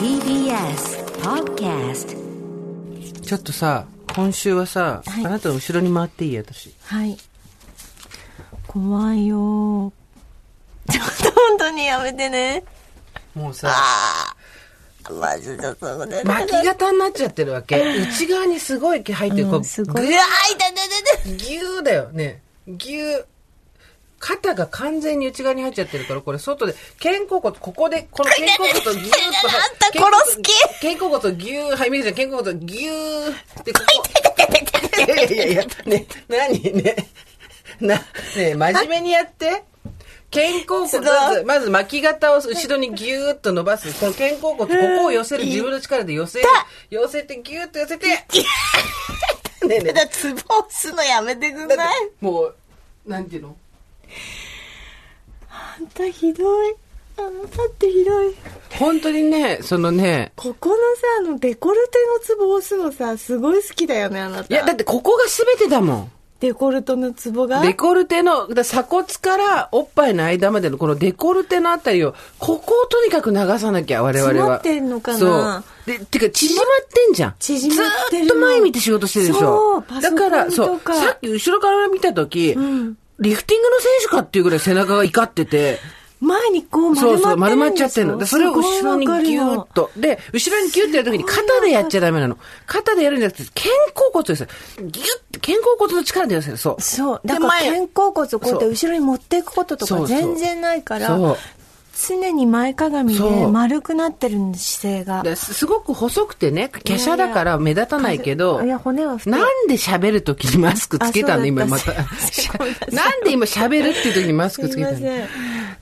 TBS Podcast ちょっとさ、今週はさ、はいあなたの後ろに回っていい？私。はい。怖いよ。ちょっと本当にやめてね。もうさ、マジでそうね。巻き型になっちゃってるわけ。内側にすごい毛入ってる。こううんすごい。ぐうわー、痛い痛い痛い痛い。ぎゅーだよね。ぎゅー。肩が完全に内側に入っちゃってるから、これ外で、肩甲骨、ここで、この肩甲骨をぎゅーっと。あんた殺す気？肩甲骨をぎゅー、はい、みるちゃん、肩甲骨をぎゅーって、ここ。いやいやいやね、なにね、な、ね、真面目にやって。肩甲骨、まず、まず巻き型を後ろにぎゅーっと伸ばす。この肩甲骨、ここを寄せる。自分の力で寄せる。寄せて、ぎゅーっと寄せて。ねえねえだ、ツボ押すのやめてくんないもう、なんていうのあんたひどい。あんたってひどい。本当にね、そのね、ここのさ、あの、デコルテのツボ押すのさ、すごい好きだよね、あなた。いや、だってここが全てだもん。デコルトのツボが？デコルテの、だ鎖骨からおっぱいの間までのこのデコルテのあたりを、ここをとにかく流さなきゃ、我々は。詰まってんのかな？そう。で、てか、縮まってんじゃん。縮まってるのずーっと前見て仕事してるでしょ。そうパソコンだから、そう、とかさっき後ろから見たとき、んリフティングの選手かっていうぐらい背中が怒ってて、前にこう丸まってるんでしょそうそう、丸まっちゃってるの。で、それを後ろにギューッと。で、後ろにギューッてやるときに肩でやっちゃダメなの。肩でやるんじゃなくて、肩甲骨ですよ。ギュッて、肩甲骨の力でやるそう。そう。でだから前肩甲骨をこうやって後ろに持っていくこととかそうそう全然ないからそう、常に前かがみで丸くなってる姿勢が。ですすごく細くてね、華奢だから目立たないけど、いや骨はなんで喋るときにマスクつけたの？あ今また なんで今喋るっていうときにマスクつけたの？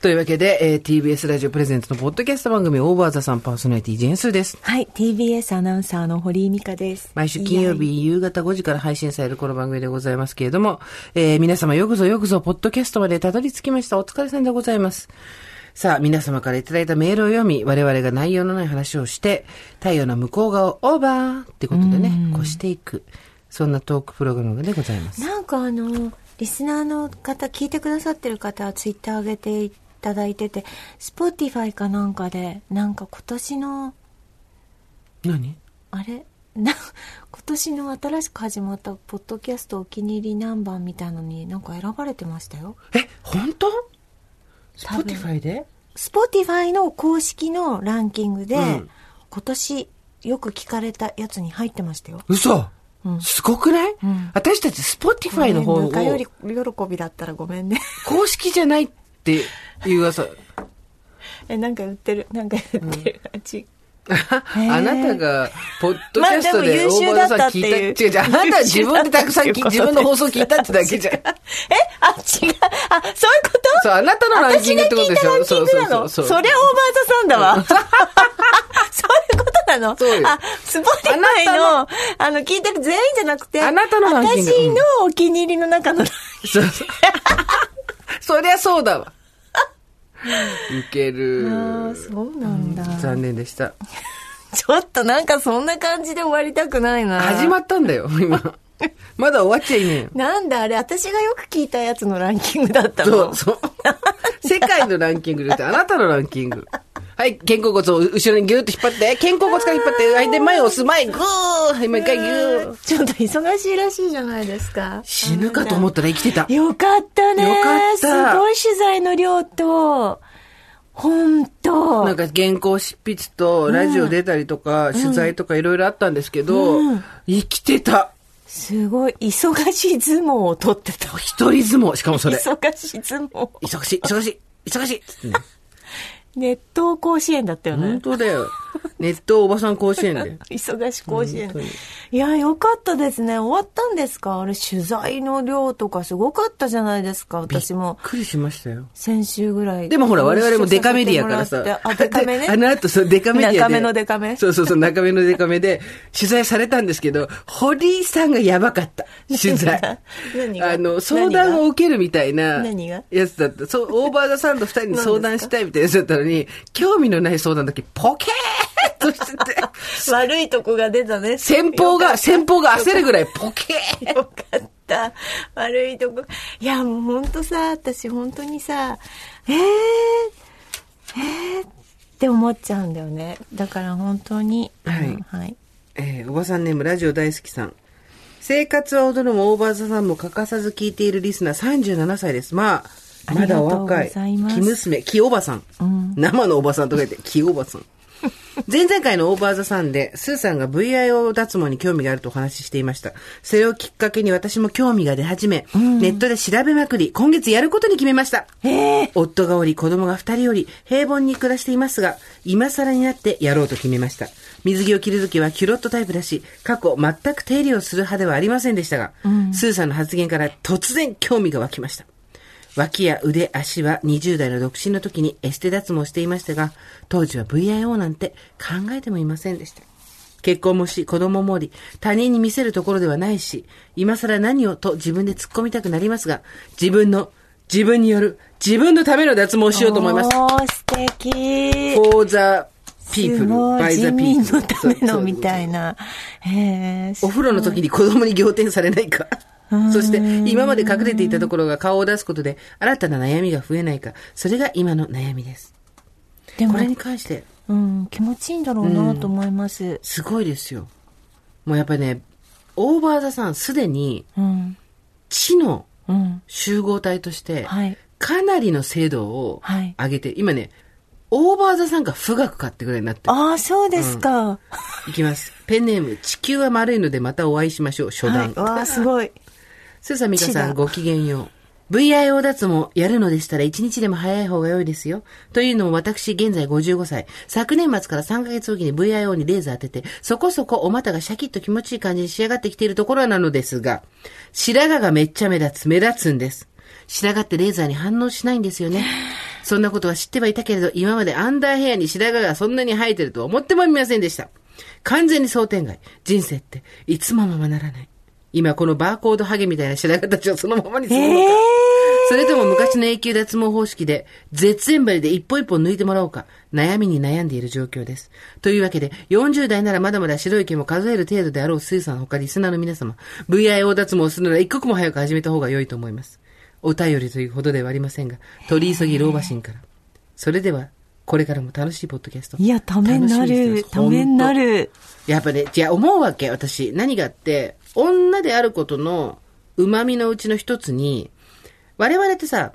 というわけで、えー TBS ラジオプレゼンツのポッドキャスト番組オーバーザさんパーソナリティジェンスーです。はい、TBS アナウンサーの堀井美香です。毎週金曜日夕方5時から配信されるこの番組でございますけれども、えー皆様よくぞよくぞポッドキャストまでたどり着きました。お疲れ様でございます。さあ、皆様からいただいたメールを読み、我々が内容のない話をして、太陽の向こう側をオーバーってことでね、越していく。そんなトークプログラムでございます。なんかあの、リスナーの方、聞いてくださってる方はツイッター上げていただいてて、Spotify かなんかで、なんか今年の、何？あれ？な、今年の新しく始まったポッドキャストお気に入りナンバーみたいのになんか選ばれてましたよ。え、本当？ Spotifyで？Spotify の公式のランキングで、うん。今年よく聞かれたやつに入ってましたよ。嘘、うん。すごくない、ん。私たち Spotify の方をぬか喜びだったらごめんね。公式じゃないっていう噂。え、なんか売ってる、なんか売ってる。あち あなたが、ポッドキャストでまあでも優秀だったっていう大場さん聞いた。違う違う、あなたは自分でたくさん 自分の放送聞いたってだけじゃん。えあ、違う。あ、そういうこと？そう、あなたのランキングってことでしょ私が聞いたランキングなの？そうそうそうそうそれ OVER THE SUN だわ。そういうことなの？そうよあ、 Spotify の、あの、聞いてる全員じゃなくて、あなたのランキング私のお気に入りの中の、そうそう。そりゃそうだわ。いける。ああ、そうなんだ。残念でした。ちょっとなんかそんな感じで終わりたくないな。始まったんだよ、今。まだ終わっちゃいねえよ。なんだあれ、私がよく聞いたやつのランキングだったの？そう、そう。世界のランキングじゃなくて、あなたのランキング。はい、肩甲骨を後ろにギューッと引っ張って、肩甲骨から引っ張って、はい、で、前を押す、前、グーはい、もう一回ギュー。ちょっと忙しいらしいじゃないですか。死ぬかと思ったら生きてた。よかったね。よかったすごい取材の量と、ほんと。なんか原稿執筆と、ラジオ出たりとか、取材とかいろいろあったんですけど、うん生きてた。すごい、忙しい相撲を取ってた。一人相撲、しかもそれ。忙しい相撲。忙しい、忙しい、忙しい。熱湯甲子園だったよね本。当だよ。ネットおばさん甲子園で。忙し甲子園。いや、よかったですね。終わったんですか？あれ、取材の量とかすごかったじゃないですか。私もびっ。くりしましたよ。先週ぐらい。でもほら、我々もデカメディアからさ。あ、デカめね。あの後、そう、デカメディアで。中目のデカめそうそうそう、中目のデカめで、取材されたんですけど、堀井さんがやばかった。取材。何が？あの、相談を受けるみたいな、何が？やつだった。そう、オーバーザさんと二人に相談したいみたいなやつだったのに、興味のない相談だけ、ポケーっとしてて、悪いとこが出たね。先方が、先方が焦るぐらい、ポケー よかった。悪いとこ。いや、もうほんとさ、私本当にさ、えー、えー、って思っちゃうんだよね。だから本当に。はいうんはい。えーおばさんネームラジオ大好きさん。生活は踊るもオーバーザさんも欠かさず聞いているリスナー37歳です。まあ、まだお若い。い木娘、木おばさん。生のおばさんとか言って、木おばさん。前々回のオーバーザさんで、スーさんが VIO 脱毛に興味があるとお話ししていました。それをきっかけに私も興味が出始め、ネットで調べまくり、今月やることに決めました。夫がおり、子供が二人おり、平凡に暮らしていますが、今更になってやろうと決めました。水着を着るときはキュロットタイプだし、過去全く手入れをする派ではありませんでしたが、スーさんの発言から突然興味が湧きました。脇や腕、足は20代の独身の時にエステ脱毛していましたが、当時は VIO なんて考えてもいませんでした。結婚もし、子供もおり、他人に見せるところではないし、今更何をと自分で突っ込みたくなりますが、自分の、自分による、自分のための脱毛をしようと思います。おー、素敵。for the people, すごい by the 人民 people. のためのみたいな。な。へえ。お風呂の時に子供に仰天されないか。そして、今まで隠れていたところが顔を出すことで、新たな悩みが増えないか。それが今の悩みです。でもこれに関して、うん、気持ちいいんだろうなと思います。すごいですよ。もうやっぱりね、オーバーザさん、すでに、うん、知のうん。集合体として、はいかなりの精度をはい上げて、今ね、オーバーザさんが富岳かってぐらいになってる。ああ、そうですか。いきます。ペンネーム、地球は丸いのでまたお会いしましょう。初はい段。。わあ、すごい。スーサミカ地ださん、ごきげんよう。VIO 脱毛やるのでしたら1日でも早い方が良いですよ。というのも私現在55歳。昨年末から3ヶ月おきに VIO にレーザー当てて、そこそこお股がシャキッと気持ちいい感じに仕上がってきているところなのですが、白髪がめっちゃ目立つ、目立つんです。白髪ってレーザーに反応しないんですよね。そんなことは知ってはいたけれど、今までアンダーヘアに白髪がそんなに生えてるとは思ってもみませんでした。完全に想定外。人生っていつもままならない。今このバーコードハゲみたいな白髪たちをそのままにするのか。それとも昔の永久脱毛方式で、絶縁針で一本一本抜いてもらおうか、悩みに悩んでいる状況です。というわけで、40代ならまだまだ白い毛も数える程度であろうスーさんほかリスナーの皆様、VIO 脱毛をするなら一刻も早く始めた方が良いと思います。お便りというほどではありませんが、取り急ぎ老婆心から。それでは、これからも楽しいポッドキャスト。いや、ためになる。ためにな。る。やっぱね、じゃあ思うわけ、私。何があって、女であることの旨味のうちの一つに、我々ってさ、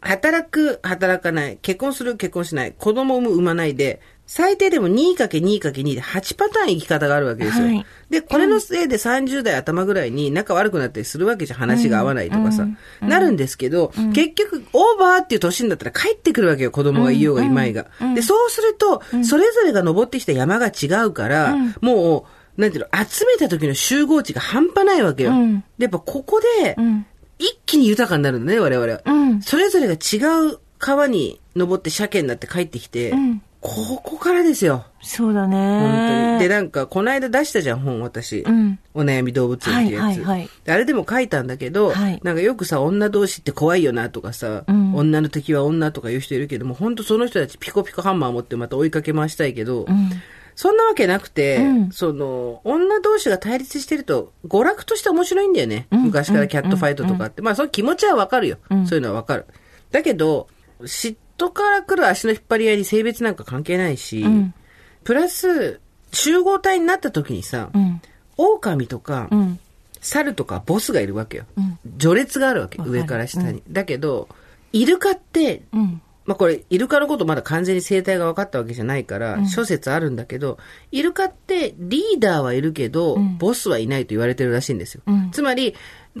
働く、働かない、結婚する、結婚しない、子供を産む、産まないで、最低でも 2×2×2 で8パターン生き方があるわけですよ。はいで、これのせいで30代頭ぐらいに仲悪くなったりするわけじゃん。話が合わないとかさ。なるんですけど、結局、オーバーっていう年になったら帰ってくるわけよ。子供がいようがいまいが。で、そうすると、それぞれが登ってきた山が違うから、もう、なんていうの、集めた時の集合値が半端ないわけよ。うんで、やっぱここで、ん一気に豊かになるのね、我々は。うんそれぞれが違う川に登って鮭になって帰ってきて、んここからですよ。そうだ本当に。ね。で、なんか、この間出したじゃん、本、私。うんお悩み動物園ってやつ、はいはいはいであれでも書いたんだけど、はいなんかよくさ、女同士って怖いよなとかさ、ん女の敵は女とか言う人いるけども、本当その人たちピコピコハンマー持ってまた追いかけ回したいけど、うん。そんなわけなくて、うんその、女同士が対立してると、娯楽として面白いんだよね。ん昔からキャットファイトとかって。まあ、その気持ちはわかるよ、そういうのはわかる。だけど、嫉妬から来る足の引っ張り合いに性別なんか関係ないし、んプラス、集合体になった時にさ、うん。狼とか、うん。猿とかボスがいるわけよ。ん序列があるわけ、上から下に。だけど、イルカって、うん。まあこれ、イルカのことまだ完全に生態が分かったわけじゃないから、諸説あるんだけど、イルカってリーダーはいるけど、ボスはいないと言われてるらしいんですよ。うんつまり、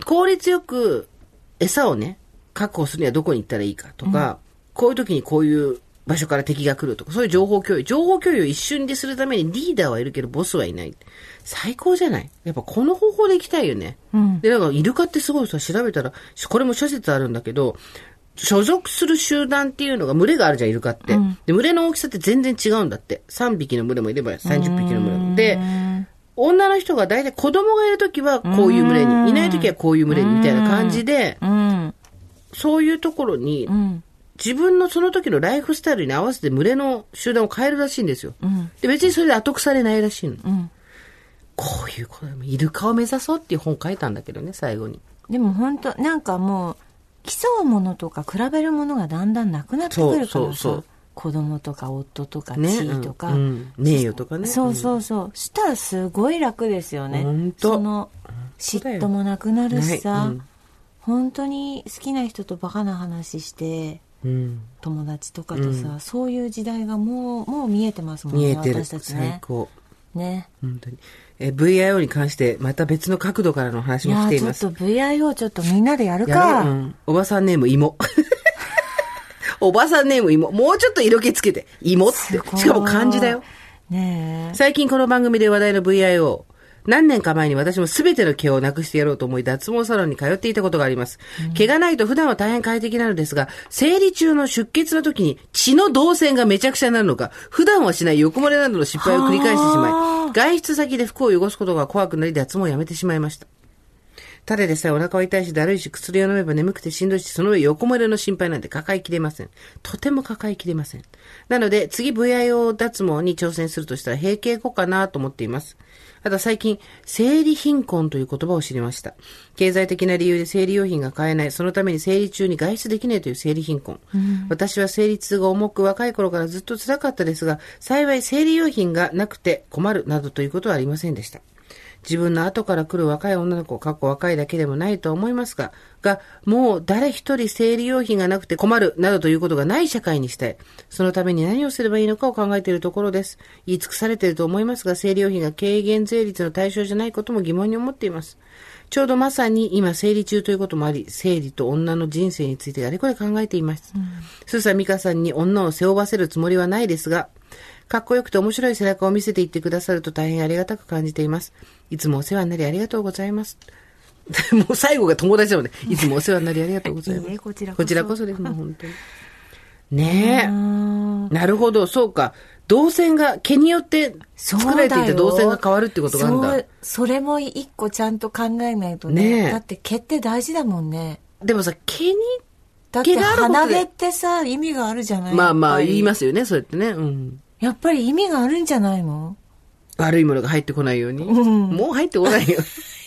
効率よく餌をね、確保するにはどこに行ったらいいかとか、こういう時にこういう場所から敵が来るとか、そういう情報共有。情報共有を一瞬でするためにリーダーはいるけど、ボスはいない。最高じゃないやっぱこの方法で行きたいよね。うんで、なんか、イルカってすごいさ、調べたら、これも諸説あるんだけど、所属する集団っていうのが群れがあるじゃん、イルカって。で、群れの大きさって全然違うんだって。3匹の群れもいれば30匹の群れも。で、女の人が大体子供がいるときはこういう群れに、いないときはこういう群れにみたいな感じで、うん。そういうところにう、ん。自分のその時のライフスタイルに合わせて群れの集団を変えるらしいんですよ。で、別にそれで後腐れないらしいの。んこういうことでも、イルカを目指そうっていう本書いたんだけどね、最後に。でも本当なんかもう、競うものとか比べるものがだんだんなくなってくるからさ。子供とか夫とかね地位とか、うん。うん名誉とかね。そうそうそう。したらすごい楽ですよね。その嫉妬もなくなるしさ、うん。本当に好きな人とバカな話してうん。友達とかとさ、そういう時代がもうもう見えてますもんね。私たち最ね高。ね。本当に。え、VIO に関して、また別の角度からの話いも来ていますちょっ。と VIO ちょっとみんなでやるやかろううんおばさんネーム芋。おばさんネーム芋。もうちょっと色気つけて。芋って。しかも漢字だよ。ねえ最近この番組で話題の VIO。何年か前に私も全ての毛をなくしてやろうと思い脱毛サロンに通っていたことがあります。毛がないと普段は大変快適なのですが、生理中の出血の時に血の動線がめちゃくちゃになるのか、普段はしない横漏れなどの失敗を繰り返してしまいはあ、外出先で服を汚すことが怖くなり脱毛をやめてしまいました。ただでさえお腹は痛いし、だるいし、薬を飲めば眠くてしんどいし、その上横漏れの心配なんて抱えきれません。とても抱えきれません。なので、次 VIO 脱毛に挑戦するとしたら閉経後かなと思っています。あと最近、生理貧困という言葉を知りました。経済的な理由で生理用品が買えない、そのために生理中に外出できないという生理貧困。私は生理痛が重く若い頃からずっと辛かったですが、幸い生理用品がなくて困るなどということはありませんでした。自分の後から来る若い女の子、過去若いだけでもないと思いますが、が、もう誰一人生理用品がなくて困るなどということがない社会にしたい。そのために何をすればいいのかを考えているところです。言い尽くされていると思いますが、生理用品が軽減税率の対象じゃないことも疑問に思っています。ちょうどまさに今生理中ということもあり、生理と女の人生についてあれこれ考えています。スーサミカさんに女を背負わせるつもりはないですが、かっこよくて面白い背中を見せていってくださると大変ありがたく感じています。いつもお世話になりありがとうございます。もう最後が友達なので、いつもお世話になりありがとうございます。いいえこちらこそこちらこそです、もう本当に。ねうんえ。なるほど、そうか。動線が、毛によって作られていた動線が変わるってことがあるんだ。そうそれも一個ちゃんと考えないとねねえだって毛って大事だもんねでもさ、毛に、だって鼻毛ってさ意味があるじゃないまあまあ言いますよね、そうやってね。うん。やっぱり意味があるんじゃないの？悪いものが入ってこないように？んもう入ってこないよ。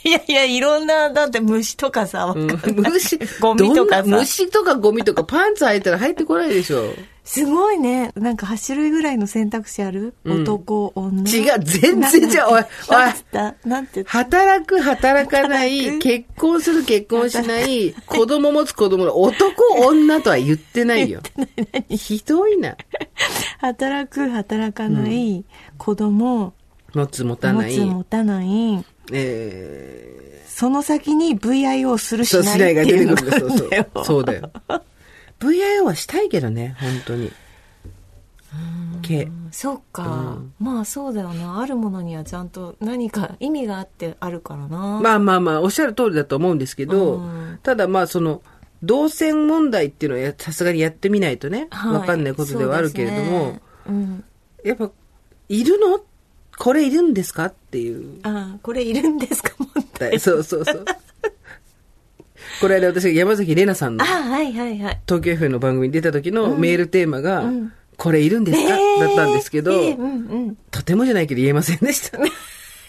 いやいやいろんなだって虫とかさわかんない。虫、ゴミとかさ。虫とかゴミとかパンツ履いたら入ってこないでしょ。すごいね。なんか8種類ぐらいの選択肢ある、男女。違う全然違う。おいおい。なんて働く、働かない、結婚する、結婚しない、子供持つ子供の男、女とは言ってないよ。ひどいな。働く働かない、子供。持つ、持たない。持つ持たないえその先に VIO するー、しないっていうのが。そうそうがあるんだよ。そうだよ。VIO はしたいけどね、本当に。毛。そうか、まあそうだよなあるものにはちゃんと何か意味があってあるからな、まあまあまあ、おっしゃる通りだと思うんですけど、うんただまあその、動線問題っていうのはやさすがにやってみないとね、はいわかんないことではあるけれども、ねうん、やっぱ、いるのこれいるんですか？っていう。ああこれいるんですか？問題そうそうそう。これあれ私が山崎怜奈さんのはいはいはい。東京 FM の番組に出た時のメールテーマが、ん。これいるんですか、だったんですけど、ええうんうん。とてもじゃないけど言えませんでした。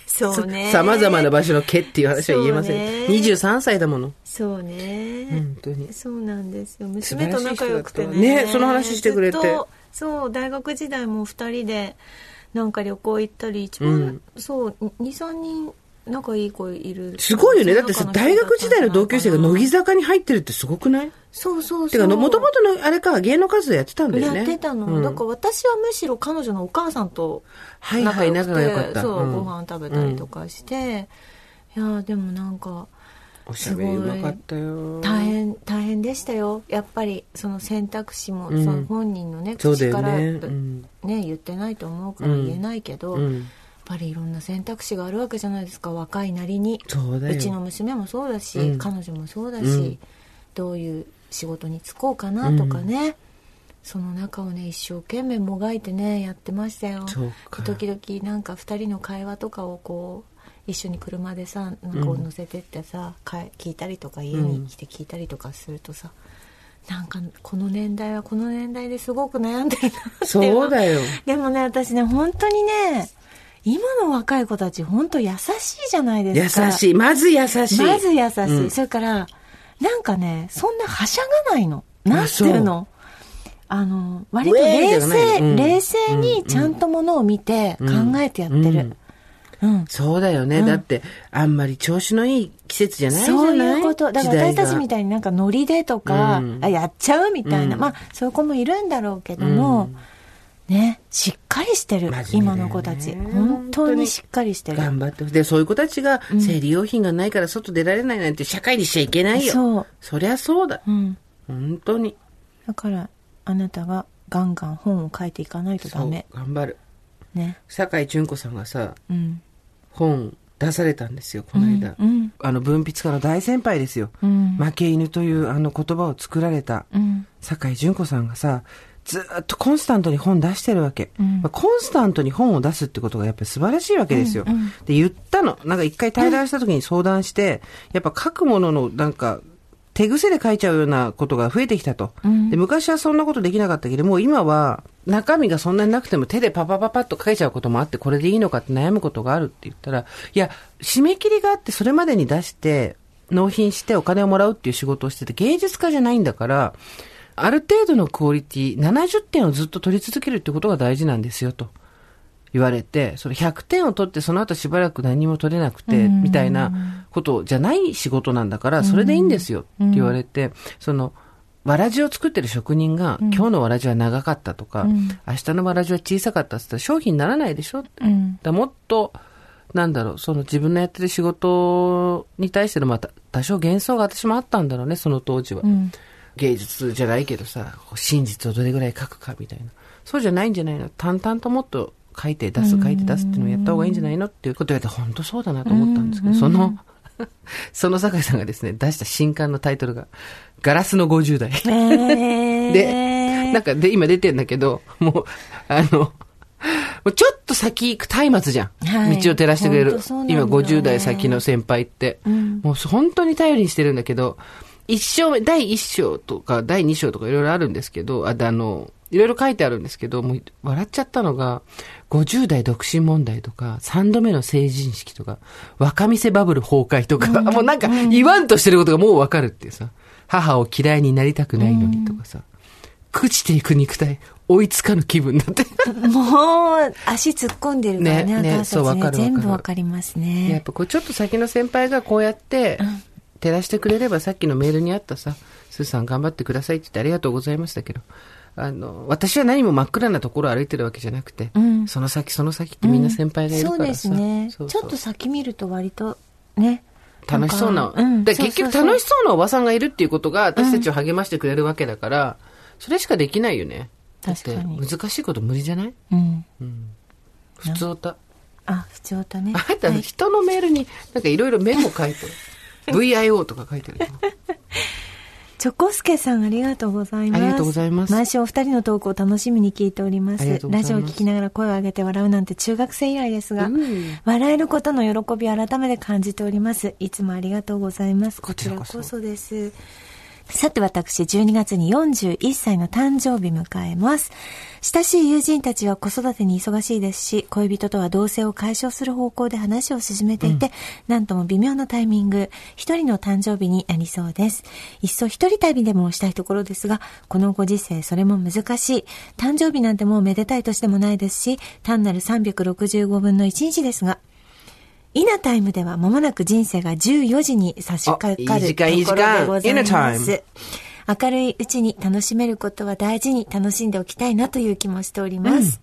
そうね。様々な場所の毛っていう話は言えません。そうね。23歳だもの。そうね。本当に。そうなんですよ。晴娘と仲良くてね。ねその話してくれて。そう大学時代も2人でなんか旅行行ったり一番、そう23人仲いい子いる。すごいよね。だってさ、大学時代の同級生が乃木坂に入ってるってすごくない？そうそうそう。てか、もともとのあれか、芸能活動やってたんだよね。やってたの、うん。だから私はむしろ彼女のお母さんとはいはい仲良くて仲が良かったそう、うん。ご飯食べたりとかして、いやでもなんかおしゃべりうまかったよ。大変大変でしたよ。やっぱりその選択肢も、うん。その本人のね口からねねうん。言ってないと思うから言えないけど、うん。やっぱりいろんな選択肢があるわけじゃないですか。若いなりに。そう。ちの娘もそうだし、うん。彼女もそうだし、うん。どういう仕事に就こうかなとかね、その中をね一生懸命もがいてねやってましたよ。時々なんか2人の会話とかをこう一緒に車でさなんかを乗せてってさ、か聞いたりとか家に来て聞いたりとかするとさ、なんかこの年代はこの年代ですごく悩んでるなってそうだよ。でもね私ね本当にね今の若い子たち本当優しいじゃないですか。優しい。まず優しい。まず優しい、うん。それからなんかねそんなはしゃがないの。なんていうのあの、割と冷静、うん。冷静にちゃんとものを見て考えてやってる。うん。そうだよね。だって、あんまり調子のいい季節じゃないじゃない？そういうこと。だから私たちみたたいになんかノリでとか、うんあやっちゃうみたいな、うんまあそういう子もいるんだろうけども、ね、しっかりしてる、ね今の子たち。本当にしっかりしてる。頑張ってで、そういう子たちが生理用品がないから外出られないなんて社会にしちゃいけないよ。そう。そりゃそうだ。うん。本当に。だから、あなたがガンガン本を書いていかないとダメ。頑張る。ね。酒井純子さんがさ、うん。本出されたんですよ、この間。うん。あの、文筆家の大先輩ですよ。うん。負け犬というあの言葉を作られたうん。酒井純子さんがさ、ずーっとコンスタントに本出してるわけ、うんまあコンスタントに本を出すってことがやっぱり素晴らしいわけですよ。うんうんで、言ったの。なんか一回対談した時に相談して、やっぱ書くもののなんか、手癖で書いちゃうようなことが増えてきたと、うんで。昔はそんなことできなかったけど、もう今は中身がそんなになくても手でパパパパッと書いちゃうこともあって、これでいいのかって悩むことがあるって言ったら、いや、締め切りがあってそれまでに出して、納品してお金をもらうっていう仕事をしてて、芸術家じゃないんだから、ある程度のクオリティ、70点をずっと取り続けるってことが大事なんですよ、と言われて、それ100点を取ってその後しばらく何も取れなくて、うんみたいなことじゃない仕事なんだから、それでいいんですよ、って言われて、その、わらじを作ってる職人が、今日のわらじは長かったとか、うん明日のわらじは小さかったって言ったら商品にならないでしょ。うん。だもっと、なんだろう、その自分のやってる仕事に対してのまた多少幻想が私もあったんだろうね、その当時は。うん。芸術じゃないけどさ、真実をどれぐらい書くかみたいな。そうじゃないんじゃないの淡々ともっと書いて出す、書いて出すっていうのをやった方がいいんじゃないのっていうことを言われて、本当そうだなと思ったんですけど、その、その酒井さんがですね、出した新刊のタイトルが、ガラスの50代。えー、で、なんかで、今出てんだけど、もう、あの、もうちょっと先行く松明じゃん。はい。道を照らしてくれる。今ね50代先の先輩って。うん。もう本当に頼りにしてるんだけど、一章目、第一章とか第二章とかいろいろあるんですけど、あ、であの、いろいろ書いてあるんですけど、もう笑っちゃったのが、50代独身問題とか、3度目の成人式とか、若見せバブル崩壊とか、もうなんか言わんとしてることがもうわかるっていうさ、母を嫌いになりたくないのにとかさ、朽ちていく肉体、追いつかぬ気分だって。もう、足突っ込んでるからね、ねね。そうわかるわかる全部わかりますやっね。ぱこうちょっと先の先輩がこうやって、照らしてくれればさっきのメールにあったさ、スーさん頑張ってくださいって言ってありがとうございましたけど、あの、私は何も真っ暗なところを歩いてるわけじゃなくて、うんその先その先ってみんな先輩がいるそうでからさ、すね。そうそうちょっと先見ると割と、ね。楽しそうな、んかだから結局楽しそうなおばさんがいるっていうことが私たちを励ましてくれるわけだから、それしかできないよね。確かに難しいこと無理じゃない？うん。普通だ。あ、普通だね。あなた、人のメールになんかいろいろメモ書いてる。VIO とか書いてるよ。チョコスケさんありがとうございます。ありがとうございます毎週お二人のトークを楽しみに聞いております。ますラジオを聞きながら声を上げて笑うなんて中学生以来ですが、うん笑えることの喜びを改めて感じております。いつもありがとうございます。こちらこそです。さて私、12月に41歳の誕生日迎えます。親しい友人たちは子育てに忙しいですし、恋人とは同棲を解消する方向で話を進めていて、なんとも微妙なタイミング、一人の誕生日になりそうです。いっそ一人旅でもしたいところですが、このご時世それも難しい。誕生日なんてもうめでたい年でもないですし、単なる365分の1日ですが、イナタイムでは間もなく人生が14時に差し掛かるところでございます。明るいうちに楽しめることは大事に楽しんでおきたいなという気もしております。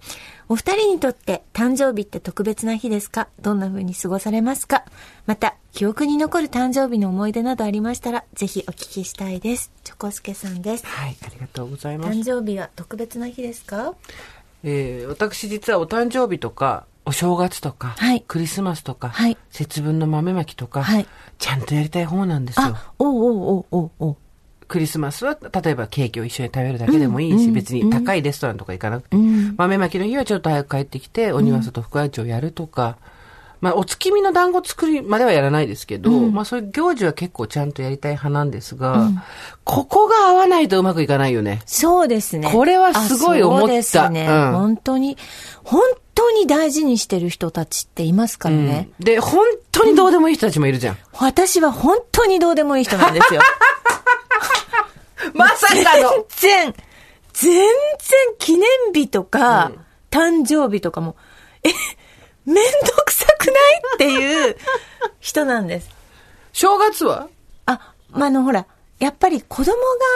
お二人にとって誕生日って特別な日ですか？どんな風に過ごされますか？また、記憶に残る誕生日の思い出などありましたら、ぜひお聞きしたいです。チョコスケさんです。はい、ありがとうございます。誕生日は特別な日ですか？えー私実はお誕生日とか、お正月とか、はい。クリスマスとか、はい。節分の豆まきとか、はい。ちゃんとやりたい方なんですよ。あ、おうおうおうおう。おう。クリスマスは、例えばケーキを一緒に食べるだけでもいいし、別に高いレストランとか行かなくて、ん。豆まきの日はちょっと早く帰ってきて、お庭外福会長をやるとか、まあ、お月見の団子作りまではやらないですけど、まあ、そういう行事は結構ちゃんとやりたい派なんですが、ここが合わないとうまくいかないよね。そうですね。これはすごい思った。あそうですね。うん。本当に、本当に大事にしてる人たちっていますからね。うんで、本当にどうでもいい人たちもいるじゃん。私は本当にどうでもいい人なんですよ。まさかの全然、全然記念日とか、誕生日とかも、え、めんどくさくない？っていう人なんです。正月は？あ、まあ、あの、ほら、やっぱり子供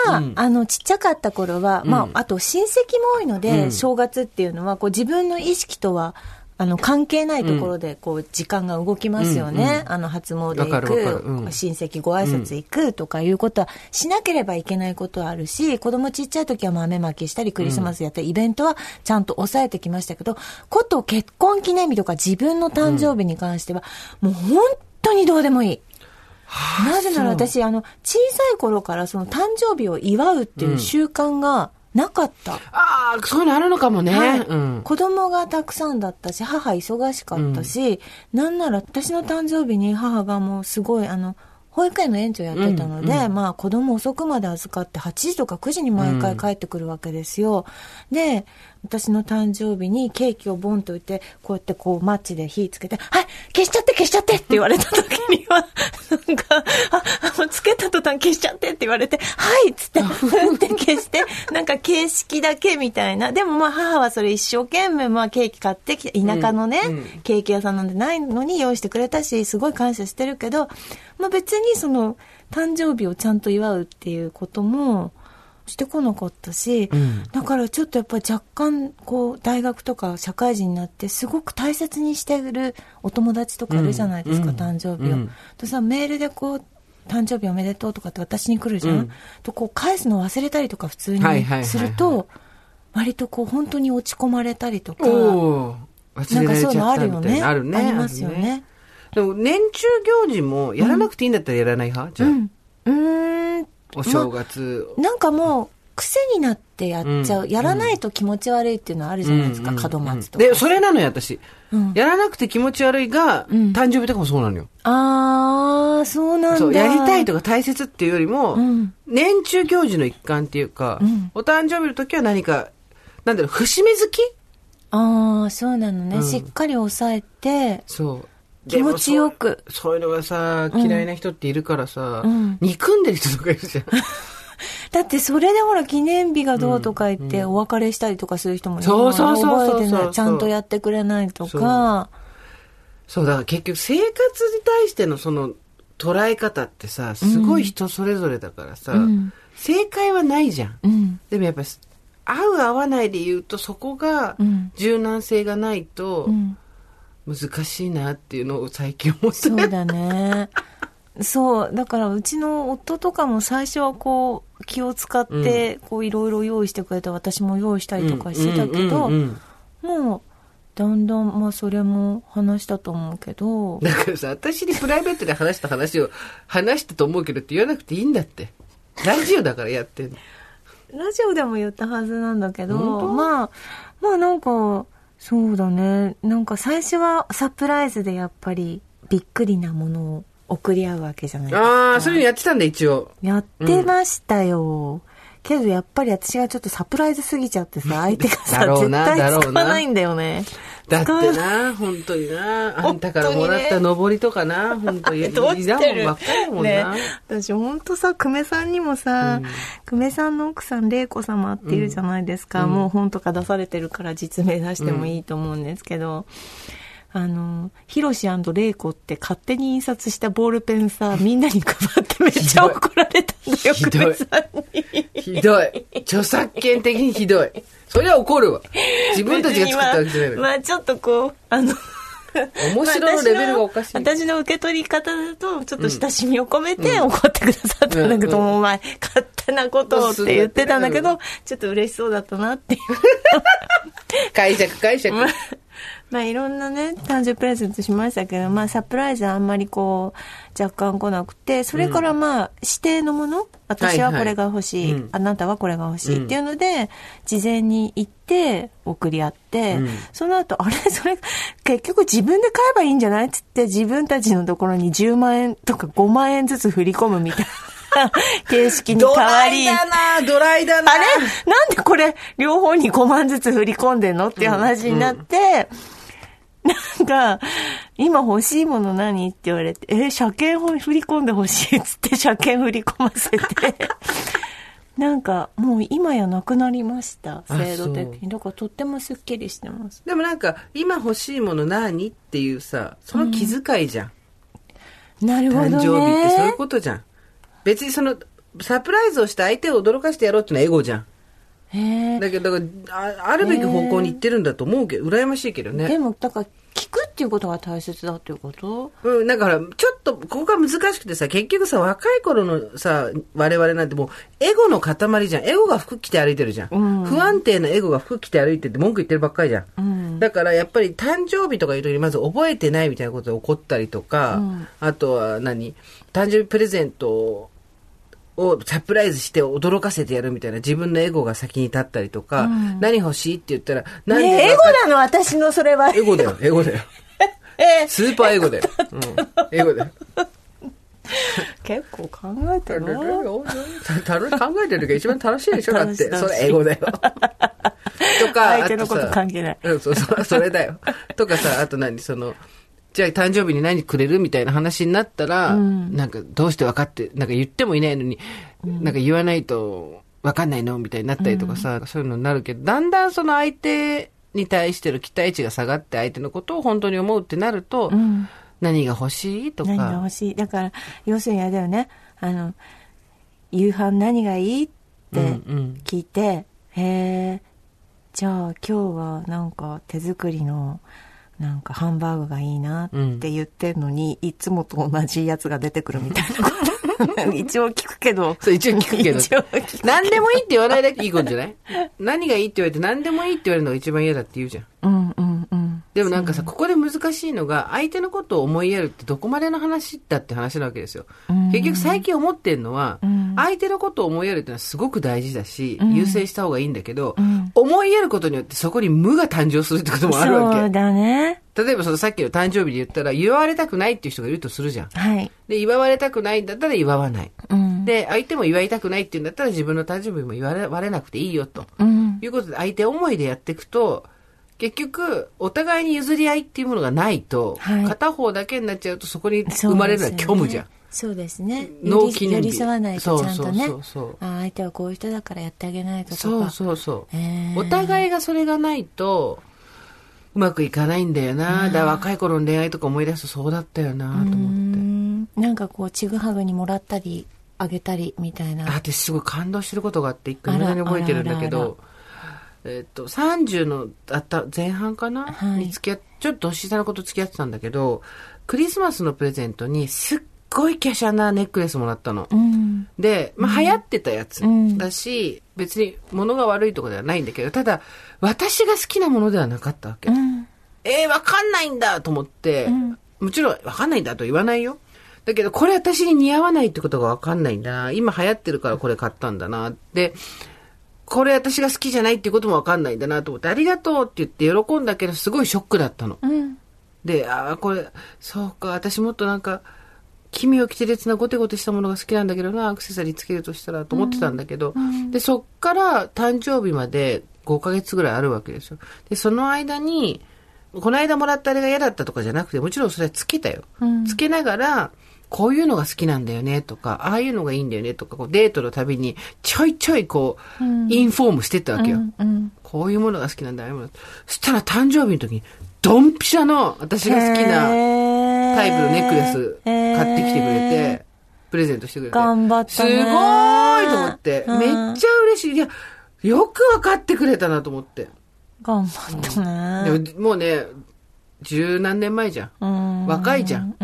が、うん。あの、ちっちゃかった頃は、まうん。あ、あと親戚も多いので、うん。正月っていうのは、こう自分の意識とは、あの、関係ないところで、こう、時間が動きますよね。あの、初詣行く、うん。親戚ご挨拶行くとかいうことは、しなければいけないことはあるし、子供ちっちゃい時は豆まきしたり、クリスマスやったり、イベントはちゃんと抑えてきましたけど、こと結婚記念日とか自分の誕生日に関しては、もう本当にどうでもいい。なぜなら私、あの、小さい頃からその誕生日を祝うっていう習慣がなかった。ああ、そういうのあるのかもね。はいうん。子供がたくさんだったし、母忙しかったし、なんなら私の誕生日に母がもうすごい、あの、保育園の園長やってたので、まあ子供遅くまで預かって8時とか9時に毎回帰ってくるわけですよ。で、私の誕生日にケーキをボンと置いて、こうやってこうマッチで火つけて、はい消しちゃって消しちゃってって言われた時には、なんか、あ、あのつけた途端消しちゃってって言われて、はいっつって、ふんって消して、なんか形式だけみたいな。でもまあ母はそれ一生懸命まあケーキ買ってきて、田舎のね、うんうんケーキ屋さんなんてないのに用意してくれたし、すごい感謝してるけど、まあ別にその、誕生日をちゃんと祝うっていうことも、してこなかったし、うん。だからちょっとやっぱり若干こう大学とか社会人になってすごく大切にしてるお友達とかいるじゃないですか、うん。誕生日を。うん。とさメールでこう誕生日おめでとうとかって私に来るじゃん、うん。とこう返すの忘れたりとか普通にすると割とこう本当に落ち込まれたりとかなんかそういうのあるよね。なあるね。ありますよね。ある。でも、年中行事もやらなくていいんだったらやらない派？じゃあ、うん。うーんお正月。なんかもう癖になってやっちゃう、うん。やらないと気持ち悪いっていうのはあるじゃないですか、うん。うん門松とか、で、それなのよ、私。うん。やらなくて気持ち悪いが、ん。誕生日とかもそうなのよ。ああそうなんだ。そう、やりたいとか大切っていうよりも、うん。年中行事の一環っていうか、うん。お誕生日の時は何か、なんだろう、節目好き？ああそうなのね、うん。しっかり抑えて。そう。気持ちよく。そういうのがさ、嫌いな人っているからさ、うん。憎んでる人とかいるじゃん。だってそれでほら記念日がどうとか言ってお別れしたりとかする人もいるそうそうそうそう覚えてない。ちゃんとやってくれないとか。そう、だから結局生活に対してのその捉え方ってさ、すごい人それぞれだからさ、うん。正解はないじゃん。うん。でもやっぱ、合う合わないで言うとそこがうん。柔軟性がないとうん難しいなっていうのを最近思って。そうだね。そうだからうちの夫とかも最初はこう気を使ってこういろいろ用意してくれて私も用意したりとかしてたけど、もうだんだんまあそれも話したと思うけどだからさ、私にプライベートで話した話を話したと思うけどって言わなくていいんだって。ラジオだからやってんの。ラジオでも言ったはずなんだけどまあまあなんかそうだねなんか最初はサプライズでやっぱりびっくりなものを送り合うわけじゃないですかああ、そういうのやってたんだ、一応。やってましたよ。けどやっぱり私がちょっとサプライズすぎちゃってさ、相手がさ、絶対使わないんだよね。だってな、本当にな、あんたからもらった上りとかな、本当に。どうしてる？っかりもんね。な。私ほんとさ、久米さんにもさ、久米さんの奥さん、玲子様っているじゃないですか。もう本とか出されてるから実名出してもいいと思うんですけど、あの、ヒロシ玲子って勝手に印刷したボールペンさ、みんなに配ってめっちゃ怒られたんだよ、ひどい久米さんに。ひどい。著作権的にひどい。それは怒るわ。自分たちが作ったわけじゃないのよ。まあ、まあちょっとこう、あの、面白のレベルがおかしい。私の受け取り方だと、ちょっと親しみを込めて怒ってくださったんだけど、うんお前、勝手なことをって言ってたんだけうど、ちょっと嬉しそうだったなっていう。解釈解釈。まあ、まあ、いろんなね、誕生日プレゼントしましたけど、まあ、サプライズはあんまりこう、若干来なくて、それからまあ、指定のもの、私はこれが欲しい、はいはいうん。あなたはこれが欲しい。っていうので、事前に行って、送り合って、うん。その後、あれ？それ、結局自分で買えばいいんじゃない？っつって、自分たちのところに10万円とか5万円ずつ振り込むみたいな 形式に変ドわり、ライだな、ドライだな。あれ？なんでこれ、両方に5万ずつ振り込んでんの？っていう話になって、なんか、今欲しいもの何って言われて、え、車検を振り込んで欲しいっつって車検振り込ませて、なんかもう今やなくなりましたあ制度的にだからとってもすっきりしてますでもなんか、今欲しいもの何っていうさ、その気遣いじゃん。なるほどね誕生日ってそういうことじゃん。別にその、サプライズをして相手を驚かしてやろうってのはエゴじゃん。だけど、だからああるべき方向に行ってるんだと思うけど、羨ましいけどね。でもだから聞くっていうことが大切だっていうこと？うん、だから、ちょっと、ここが難しくてさ、結局さ、若い頃のさ、我々なんてもう、エゴの塊じゃん。エゴが服着て歩いてるじゃん。うん不安定なエゴが服着て歩いてて文句言ってるばっかりじゃん。うんだから、やっぱり誕生日とかいう時にまず覚えてないみたいなことで起こったりとか、うんあとは何？誕生日プレゼントをサプライズして驚かせてやるみたいな自分のエゴが先に立ったりとか、うん何欲しいって言ったら、なんでねえエゴなの？私のそれはエゴだよ、エゴだよ。えスーパーエゴだよ。うん、エゴだよ。結構考えてる楽し考えてる時が一番楽しいでしょ？だって。それ英語だよ。とか、相手のこと関係ないうん、そうそう、それだよ。とかさ、あと何、その、じゃあ誕生日に何くれるみたいな話になったら、うん。なんかどうして分かって、なんか言ってもいないのに、なんか言わないと分かんないのみたいになったりとかさ、そういうのになるけど、だんだんその相手に対しての期待値が下がって相手のことを本当に思うってなると、うん。何が欲しいとか。何が欲しい？だから要するにあれだよね。あの夕飯何がいい？ってうんうん。聞いて、へえじゃあ今日はなんか手作りのなんかハンバーグがいいなって言ってんのに、いつもと同じやつが出てくるみたいな。こ と一応聞くけど。そう、一応聞くけど。一応聞。く何でもいいって言わないだけいいことじゃない？何がいいって言われて何でもいいって言われるのが一番嫌だって言うじゃん。うん。うんうんでもなんかさ、ここで難しいのが、相手のことを思いやるってどこまでの話だって話なわけですよ。うん結局最近思ってんのは、うん相手のことを思いやるってのはすごく大事だし、うん優先した方がいいんだけど、うん思いやることによってそこに無が誕生するってこともあるわそうけ。だね例えばそのさっきの誕生日で言ったら、祝われたくないっていう人がいるとするじゃん。はいで、祝われたくないんだったら祝わない。うんで、相手も祝いたくないって言うんだったら自分の誕生日も祝われなくていいよと。うんいうことで相手思いでやっていくと、結局、お互いに譲り合いっていうものがないと、はい。片方だけになっちゃうとそこに生まれるのは虚無じゃん。そうですね。納期寄り寄り添わないとちゃんとね。そうそうあ相手はこういう人だからやってあげないととか。そうそうそう。へー。お互いがそれがないと、うまくいかないんだよな。だ若い頃の恋愛とか思い出すとそうだったよなとう思って。ん。なんかこうちぐはぐにもらったりあげたりみたいな。あ私すごい感動してることがあって、一回未だに覚えてるんだけあらあらあど、えっと、30のあった前半かな、はいに付き合っちょっと年下の子と付き合ってたんだけど、クリスマスのプレゼントにすっごい華奢なネックレスもらったの。うんで、まあ、流行ってたやつうんだし、別に物が悪いとかではないんだけど、ただ、私が好きなものではなかったわけ。うんえー、わかんないんだと思って、うんもちろんわかんないんだと言わないよ。だけど、これ私に似合わないってことがわかんないんだな。今流行ってるからこれ買ったんだな。で、これ私が好きじゃないっていうこともわかんないんだなと思って、ありがとうって言って喜んだけど、すごいショックだったの。うんで、ああ、これ、そうか、私もっとなんか、奇妙奇烈なゴテゴテしたものが好きなんだけどな、アクセサリーつけるとしたらと思ってたんだけど、で、そっから誕生日まで5ヶ月ぐらいあるわけですよ。で、その間に、この間もらったあれが嫌だったとかじゃなくて、もちろんそれはつけたよ。うんつけながら、こういうのが好きなんだよねとか、ああいうのがいいんだよねとか、こうデートのたびにちょいちょいこう、うんインフォームしてったわけよ。うんうんこういうものが好きなんだ、ああいうもの。そしたら誕生日の時に、ドンピシャの私が好きなタイプのネックレス買ってきてくれて、プレゼントしてくれて。頑張ったねすごーいと思って、うんめっちゃ嬉しい。いや、よく分かってくれたなと思って。頑張ったねでももうね、十何年前じゃん。うん若いじゃん。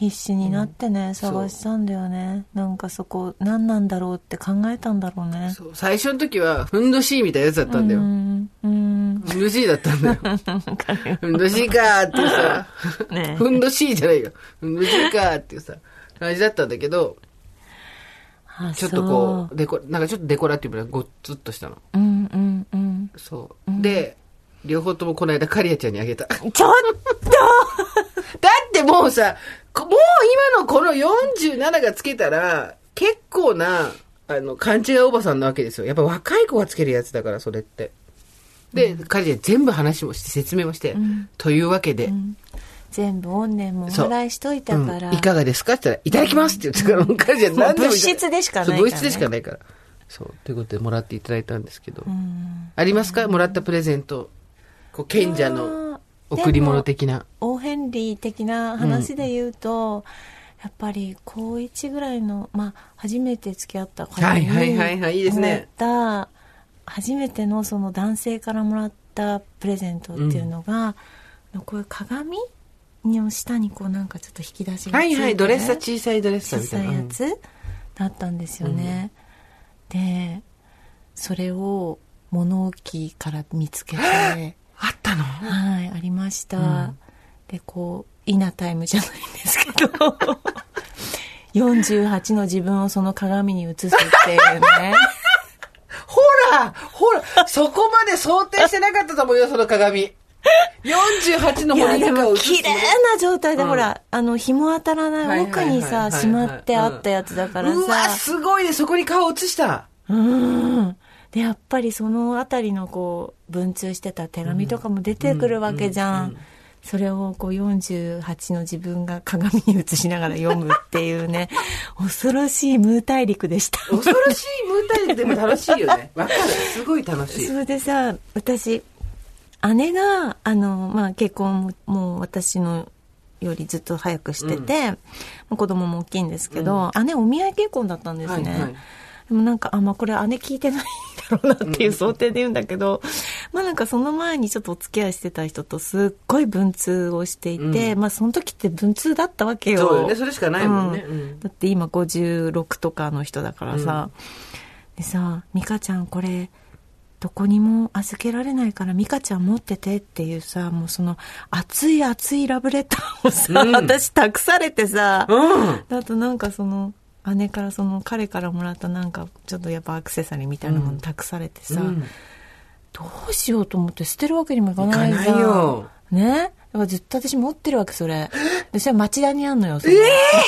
うん必死になってね、探したんだよねなんかそこ何なんだろうって考えたんだろうねそう最初の時は、ふんどしいみたいなやつだったんだよ。うんうんふんどしいだったんだよ。ふんどしいかーっていうさ、ねふんどしいじゃないよ。ふんどしいかーっていうさ、感じだったんだけど、あちょっとこう、デコ、なんかちょっとデコラティブなごっつっとしたの。そううんうんうんそう。で、両方ともこの間カリアちゃんにあげた。だちょっと ってもうさ、こもう今のこの47がつけたら、結構な、あの、勘違いおばさんなわけですよ。やっぱ若い子がつけるやつだから、それって。で、カリア全部話もして、説明もして、というわけで、全部怨念もお払いしといたから、うん。いかがですかって言ったら、いただきますって言ってから、もうカリア何でも物質でしかないからね。そう物質でしかないから。そう。ということでもらっていただいたんですけど。うん。ありますか？もらったプレゼント。こう、賢者の贈り物的な。オーヘンリー的な話で言うと、やっぱり高1ぐらいの、まあ、初めて付き合った方にはいはいはいはいいいですね。た初めてのその男性からもらったプレゼントっていうのが、こういう鏡の下にこうなんかちょっと引き出しがはいはい、ドレッサー、小さいドレッサみたいな。いやつだったんですよね、でそれを物置から見つけて あったの？はい、ありました。うんで、こう、イナタイムじゃないんですけど、48の自分をその鏡に映すっていうね。ほらほらそこまで想定してなかったと思うよ、その鏡。48のいや、で方に床を映すも綺麗な状態で、うんほら、あの、紐当たらない奥にさ、しまってあったやつだからうわ、さ、すごいね、そこに顔映した。うん。で、やっぱりそのあたりのこう、文通してた手紙とかも出てくるわけじゃうんうんん。それをこう48の自分が鏡に映しながら読むっていうね、恐ろしいムー大陸でした。恐ろしいムータイルでも楽しいよね。わかる。すごい楽しい。それでさ私姉があの、まあ、結婚ももう私のよりずっと早くしてて、もう子供も大きいんですけど、姉お見合い結婚だったんですね、はいはいでもなんかあ、まあ、これ姉聞いてないんだろうなっていう想定で言うんだけど、まあなんかその前にちょっとお付き合いしてた人とすっごい文通をしていて、まあその時って文通だったわけよ。そうよねそれしかないもんね。ううん。だって今56とかの人だからさ、でさ「美香ちゃんこれどこにも預けられないから美香ちゃん持ってて」っていうさもうその熱い熱いラブレターをさ、うん。私託されてさ、うん。あとなんかその姉からその彼からもらったなんかちょっとやっぱアクセサリーみたいなもの託されてさ、うん。どうしようと思って捨てるわけにもいかないじゃん。ね？だからずっと私持ってるわけそれ。でそれ町田にあんのよその。ラ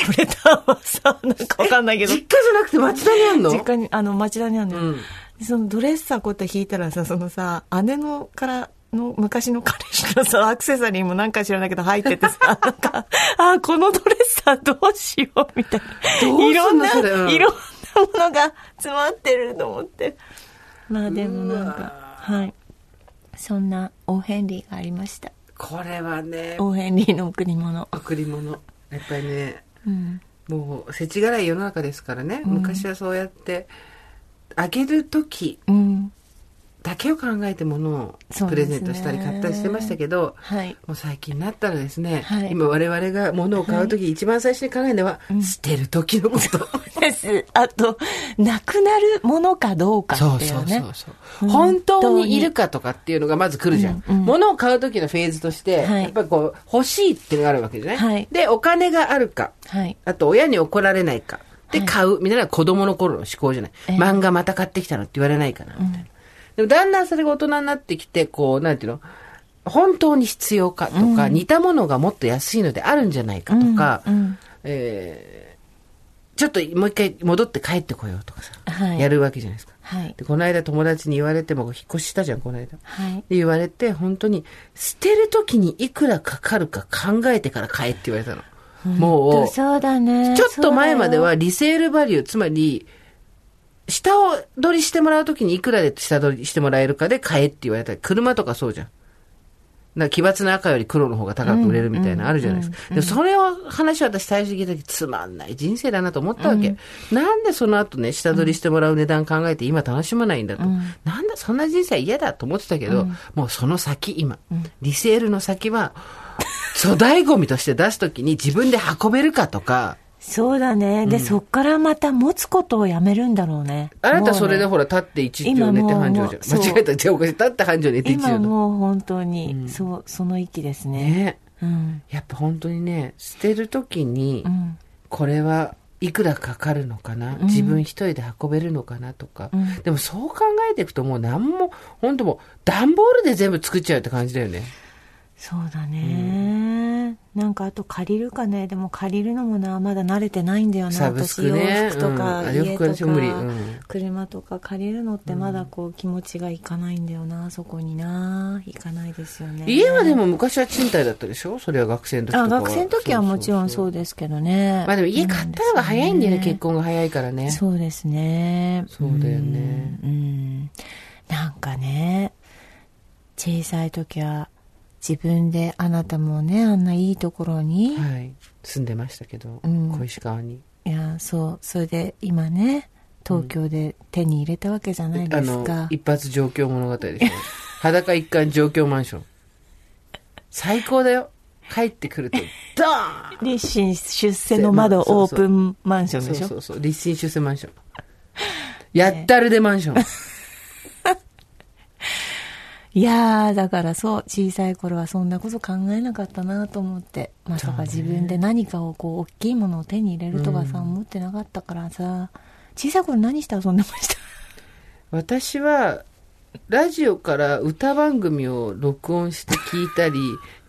ブレターはさなんかわかんないけど。実家じゃなくて町田にあんの？実家にあの町田にあるのよ、うん。でそのドレッサーこうやって引いたらさそのさ姉のからの昔の彼氏のさアクセサリーもなんか知らないけど入っててさなんかあこのドレッサーどうしようみたいな。いろんな、いろんなものが詰まってると思って。まあでもなんかはい。そんなオーヘンリーがありました。これはね、オーヘンリーの贈り物。贈り物。やっぱりね、うん。もう、世知辛い世の中ですからね。昔はそうやって、あげる時うんだけを考えて物をプレゼントしたり買ったりしてましたけど、はいもう最近になったらですね、はい今我々が物を買う時、一番最初に考えるのは、捨てる時のこと。ですあとなくなるものかどうかっていうねそうそうそう。本当にいるかとかっていうのがまず来るじゃん。うんうん物を買う時のフェーズとして、はいやっぱりこう、欲しいっていうのがあるわけじゃない、はいで、お金があるか、はいあと親に怒られないか。で、はい買う。みたいなのが子供の頃の思考じゃない。ええ漫画また買ってきたのって言われないかな、みたいな。でもだんだんそれが大人になってきて、こう、なんていうの？本当に必要かとか、似たものがもっと安いのであるんじゃないかとか、うんうん。えーちょっともう一回戻って帰ってこようとかさ、はい。やるわけじゃないですか。はい。で、この間友達に言われても、引っ越ししたじゃん、この間。はい。で言われて、本当に、捨てる時にいくらかかるか考えてから買えって言われたの。もう、そうだね。ちょっと前まではリセールバリュー、つまり、下を取りしてもらうときにいくらで下取りしてもらえるかで買えって言われたり車とかそうじゃん。な奇抜な赤より黒の方が高く売れるみたいなのあるじゃないですか。でそれを話を私最初聞いた時つまんない人生だなと思ったわけ。なんでその後ね、下取りしてもらう値段考えて今楽しまないんだと。なんだそんな人生嫌だと思ってたけど、もうその先今、リセールの先は、粗大ゴミとして出すときに自分で運べるかとか、そうだね。で、そっからまた持つことをやめるんだろうね。あなたそれでほら、立って一畳寝て半畳じゃん。間違えた。手を起こして、立って半畳寝て一今畳だ。もう本当に、そうその域ですね。ね。うん。やっぱ本当にね、捨てるときにう、ん。これはいくらかかるのかな、自分一人で運べるのかなとか、うん。でもそう考えていくともう何も、本当もう段ボールで全部作っちゃうって感じだよね。そうだね、ねなんかあと借りるかね？でも借りるのもなまだ慣れてないんだよなね。私洋服とか、家とか、車とか借りるのってまだこう気持ちがいかないんだよなそこにな。行かないですよね。家はでも昔は賃貸だったでしょ？それは学生の時あ学生の時はもちろんうそうですけどね。まあでも家買ったのが早いんだよね、そう結婚が早いからね。そうですね。そうだよね。うん、うん。なんかね小さい時は自分であなたもねあんないいところに、はい。住んでましたけど、うん小石川に。いやそうそれで今ね東京で手に入れたわけじゃないですか、、一発上京物語でしょ。裸一貫上京マンション。最高だよ。帰ってくると、ドーン立身出世の窓そうそうオープンマンションそでしょうそうそう。立身出世マンション。やったるでマンション。いやーだからそう小さい頃はそんなこと考えなかったなと思って。まさか自分で何かをこう大きいものを手に入れるとかさ、思ってなかったからさ。小さい頃何して遊んでました？私は、ラジオから歌番組を録音して聞いたり、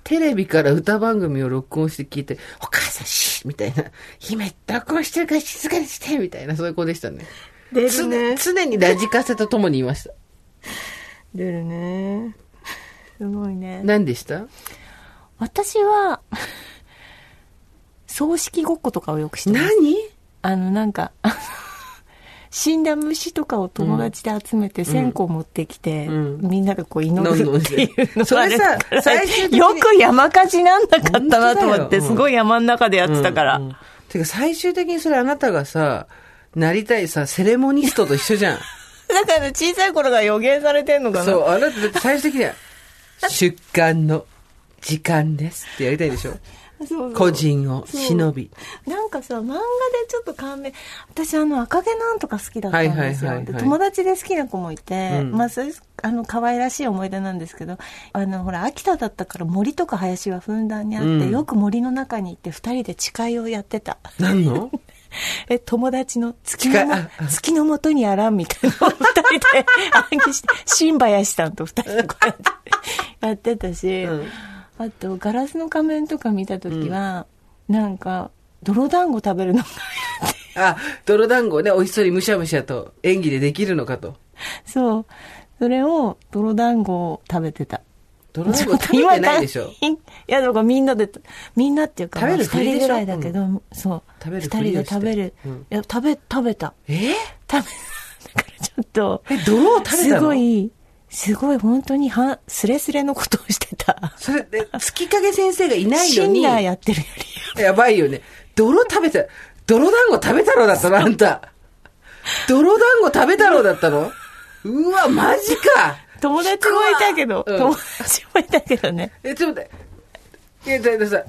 テレビから歌番組を録音して聞いて、お母さんしみたいな、姫、録音してるから静かにしてみたいな、そういう子でしたね。出常常にラジカセと共にいました。出るね。すごいね。何でした？私は 葬式ごっことかをよくしてます。何？あのなんか 死んだ虫とかを友達で集めて線香持ってきて、うん。みんなでこう祈るっていうのそれさ最よく山火事なんなかったなと思って、すごい山の中でやってたから、うんうん。てか最終的にそれあなたがさ、なりたいさ、セレモニストと一緒じゃん。だから小さい頃が予言されてんのかな？そう、あなただって最終的には、出棺の時間ですってやりたいでしょ？そうそう。個人を忍び。なんかさ漫画でちょっと感銘私あの赤毛なんとか好きだったんですよ、はいはいはいはい。で友達で好きな子もいて、うん。まあそういうあの可愛らしい思い出なんですけどあのほら秋田だったから森とか林はふんだんにあって、うん。よく森の中に行って二人で誓いをやってた。何の？え友達の月のも 月のもとにあらんみたいな二人で暗記して新林さんと二人でこうやってやってたし、うん。あとガラスの仮面とか見た時は、なんか泥団子食べるのがあ、泥団子をね、美味しそうにむしゃむしゃと演技でできるのかと。そう。それを泥団子を食べてた泥団子食べてないでしょ。いやだからみんなでみんなっていうか二人ぐらいだけど、そう。食べる二人で食べる、うん。いや食べ食べた。え？食べだからちょっとえ、泥を食べたすのごいすごい本当にはスレスレのことをしてた。それで、月影先生がいないのに？シンナーやってるより。やばいよね。泥食べた、泥団子食べたろうだったの？あんた。泥団子食べたろうだったの？うわ、マジか友達もいたけど、うん。友達もいたけどね。え、ちょっと待って。いや、さ、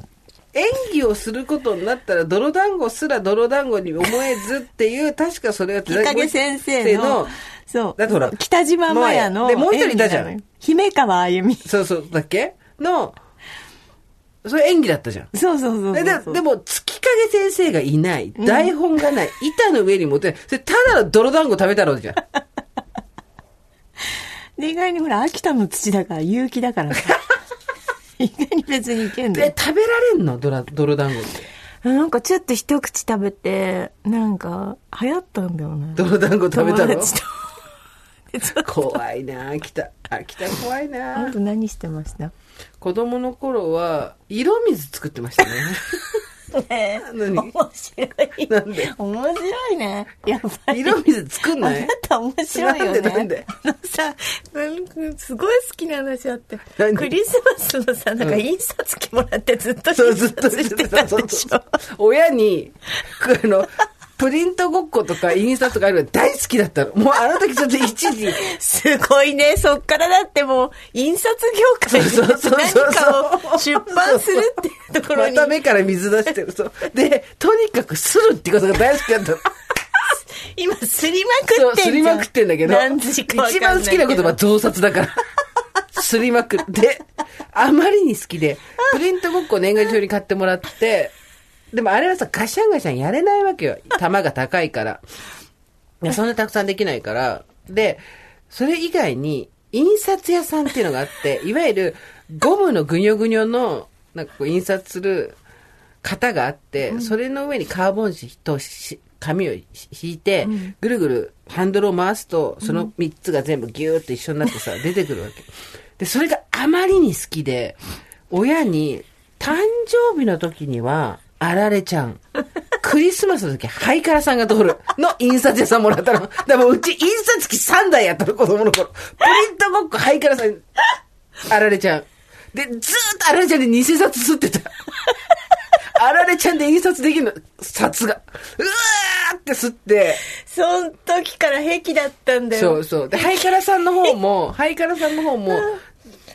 演技をすることになったら、泥団子すら泥団子に思えずっていう、確かそれは、日陰先生のそう。だってほら北島麻也のでもう一人いたじゃん。姫川あゆみ。そうそう、だっけ？の、それ演技だったじゃん。そうそうそうそうでででも、月影先生がいない。台本がない。板の上に持ってない。それ、ただの泥団子食べたろうじゃん。で意外にほら秋田の土だから有機だからさ。意外に別にいけんだよ。で、食べられんの？泥泥団子って。なんかちょっと一口食べてなんか流行ったんだよね。泥団子食べたの？怖いな秋田。秋田怖いな。あと何してました？子供の頃は、色水作ってましたね。ね。え何？面白い。なんで？面白いね。やっぱり。色水作んあなないた面白いよね。なんでなんで？あのさ、すごい好きな話あって。何、クリスマスのさ、なんかうん印刷機もらってずっと印ずっと刷してたでしょ。親に、あの、プリントごっことかインスタとかあるの大好きだったの。もうあの時ちょっと一時、すごいね。そっからだってもう、印刷業界そうそうそうそうで何かを出版するっていうところに。また目から水出してる。そう。で、とにかくするってことが大好きだったの。今、すりまくってん。すりまくってんだけど、何時か一番好きな言葉、増刷だから。すりまくって、あまりに好きで、プリントごっこ年賀状に買ってもらって、でもあれはさ、ガシャンガシャンやれないわけよ。玉が高いから。いや、そんなたくさんできないから。で、それ以外に、印刷屋さんっていうのがあって、いわゆるゴムのぐにょぐにょのなんかこう印刷する型があって、それの上にカーボン紙とし紙を引いて、ぐるぐるハンドルを回すと、その3つが全部ギューって一緒になってさ、出てくるわけ。で、それがあまりに好きで、親に、誕生日の時には、あられちゃん。クリスマスの時、ハイカラさんが通るの印刷屋さんもらったの。だからもううち印刷機3台やったの、子供の頃。プリントごっこ、ハイカラさん、あられちゃん。で、ずーっとあられちゃんで偽札吸ってた。あられちゃんで印刷できるの、札が。うわーって吸って、そん時から癖だったんだよ。そうそう。で、ハイカラさんの方も、ハイカラさんの方も、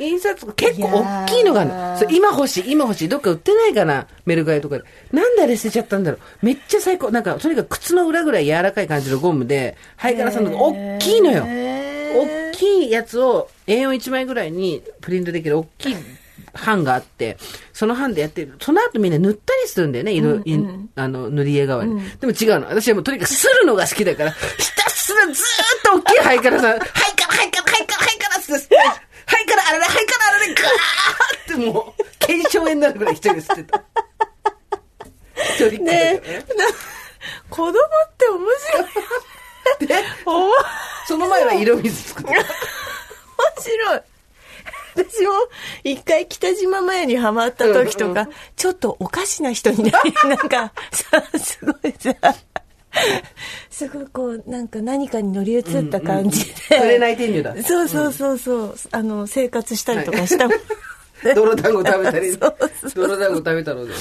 印刷が結構大きいのがある今欲しい、今欲しい。どっか売ってないかな？メルカリとかで。なんであれ捨てちゃったんだろう。めっちゃ最高。なんか、とにかく靴の裏ぐらい柔らかい感じのゴムで、ハイカラさんのが大きいのよ。大きいやつを A41 枚ぐらいにプリントできる大きい版があって、その版でやってる。その後みんな塗ったりするんだよね、色、いあの、塗り絵代わりに。でも違うの。私はもうとにかく刷るのが好きだから、ひたすらずーっと大きいハイカラさん、ハイカラ、ハイカラ、ハイカラ、ハイカラって、ハイカラ、あられ、ハイカラ、あられ、ガーってもう、腱鞘炎になるぐらい一人で刷ってた。一人っ子だからねね。子供って面白い。で、面その前は色水作ってた。白い。私も一回北島前にハマった時とか、ちょっとおかしな人になり、なんか さ、すごいさ、すごいこう、なんか何かに乗り移った感じで。触れない天女だ。そうそうそうそう、あの、生活したりとかしたもん。泥団子食べたり そうそう泥団子食べたので。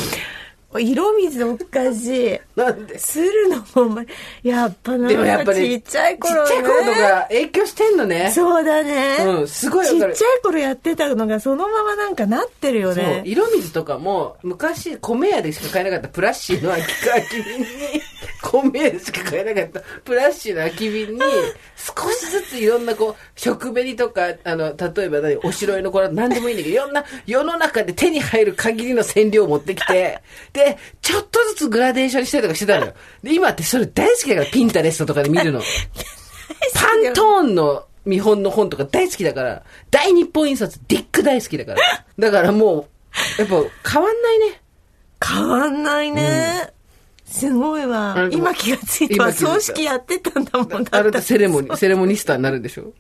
色水おかしい。なんで？するのも、やっぱなんでもやっかぱり、ちっちゃい頃ね。ちっちゃい頃とか影響してんのね。そうだね。うんすごいちっちゃい頃やってたのがそのままなんかなってるよそうね。色水とかも、昔、米屋でしか買えなかったプラッシーの空き空き瓶に、米屋でしか買えなかったプラッシーの空き瓶に、少しずついろんなこう、食紅とか、あの、例えば何、おしろいのこれ何でもいいんだけど、いろんな世の中で手に入る限りの染料を持ってきて、で、ちょっとずつグラデーションしたりとかしてたのよ。で、今ってそれ大好きだから、ピンタレストとかで見るの。パントーンの見本の本とか大好きだから、大日本印刷ディック大好きだから。だからもう、やっぱ変わんないね。変わんないね。すごいあわ。れ今気がついたわ。葬式やってたんだもんだあれセレモニー、セレモニスターになるんでしょ？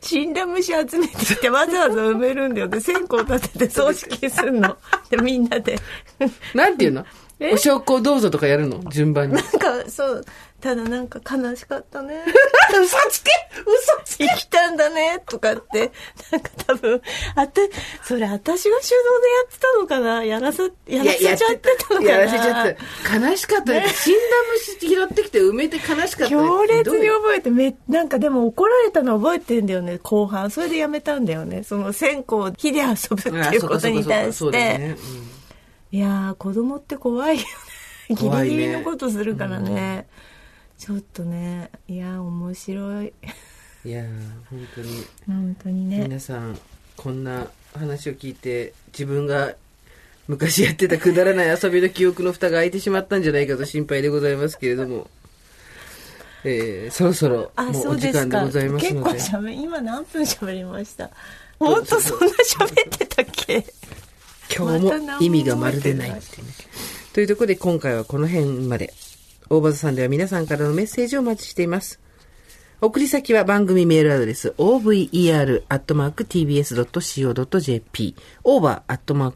死んだ虫集めてきてわざわざ埋めるんだよ。で、線香立てて葬式するの。で、みんなで。なんていうの？え？お焼香どうぞとかやるの？順番に。なんか、そう。ただなんか悲しかったね。嘘つけ!嘘つけ!生きたんだね、とかって。なんか多分、あた、それ私が手動でやってたのかな?やらさ、やらせちゃってたのかな?やらせちゃってた。悲しかったね。死んだ虫拾ってきて埋めて悲しかった。ね。強烈に覚えてめなんかでも怒られたの覚えてんだよね後半。それでやめたんだよね。その線香を火で遊ぶっていうことに対して、ね。いやー子供って怖いよね。ギリギリのことするからねちょっとねいやー面白い。うんいやー、本当に。本当にね。皆さんこんな話を聞いて自分が昔やってたくだらない遊びの記憶の蓋が開いてしまったんじゃないかと心配でございますけれども、えーそろそろあもうお時間でございます結構ので。しゃべ今何分しゃべりました？本当そんな喋ってたっけ？今日も意味がまるでない。っていうねというところで今回はこの辺まで大場さんでは皆さんからのメッセージをお待ちしています送り先は番組メールアドレス over.tbs.co.jp over.tbs.co.jp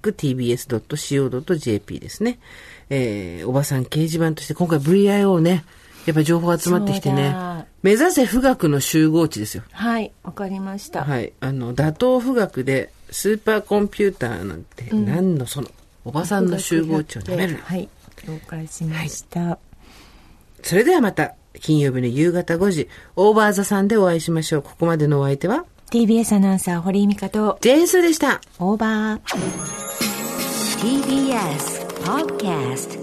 ですね。えー、おばさん掲示板として今回 VIO ね、やっぱり情報集まってきてね目指せ富岳の集合地ですよ。はいわかりました、はい。あの、打倒富岳でスーパーコンピューターなんて、何のその、おばさんの集合地を舐めるな。はい了解しました、それではまた、金曜日の夕方5時、オーバーザさんでお会いしましょう。ここまでのお相手は、TBS アナウンサー堀井美香とジェーンスーでした。オーバー TBS Podcast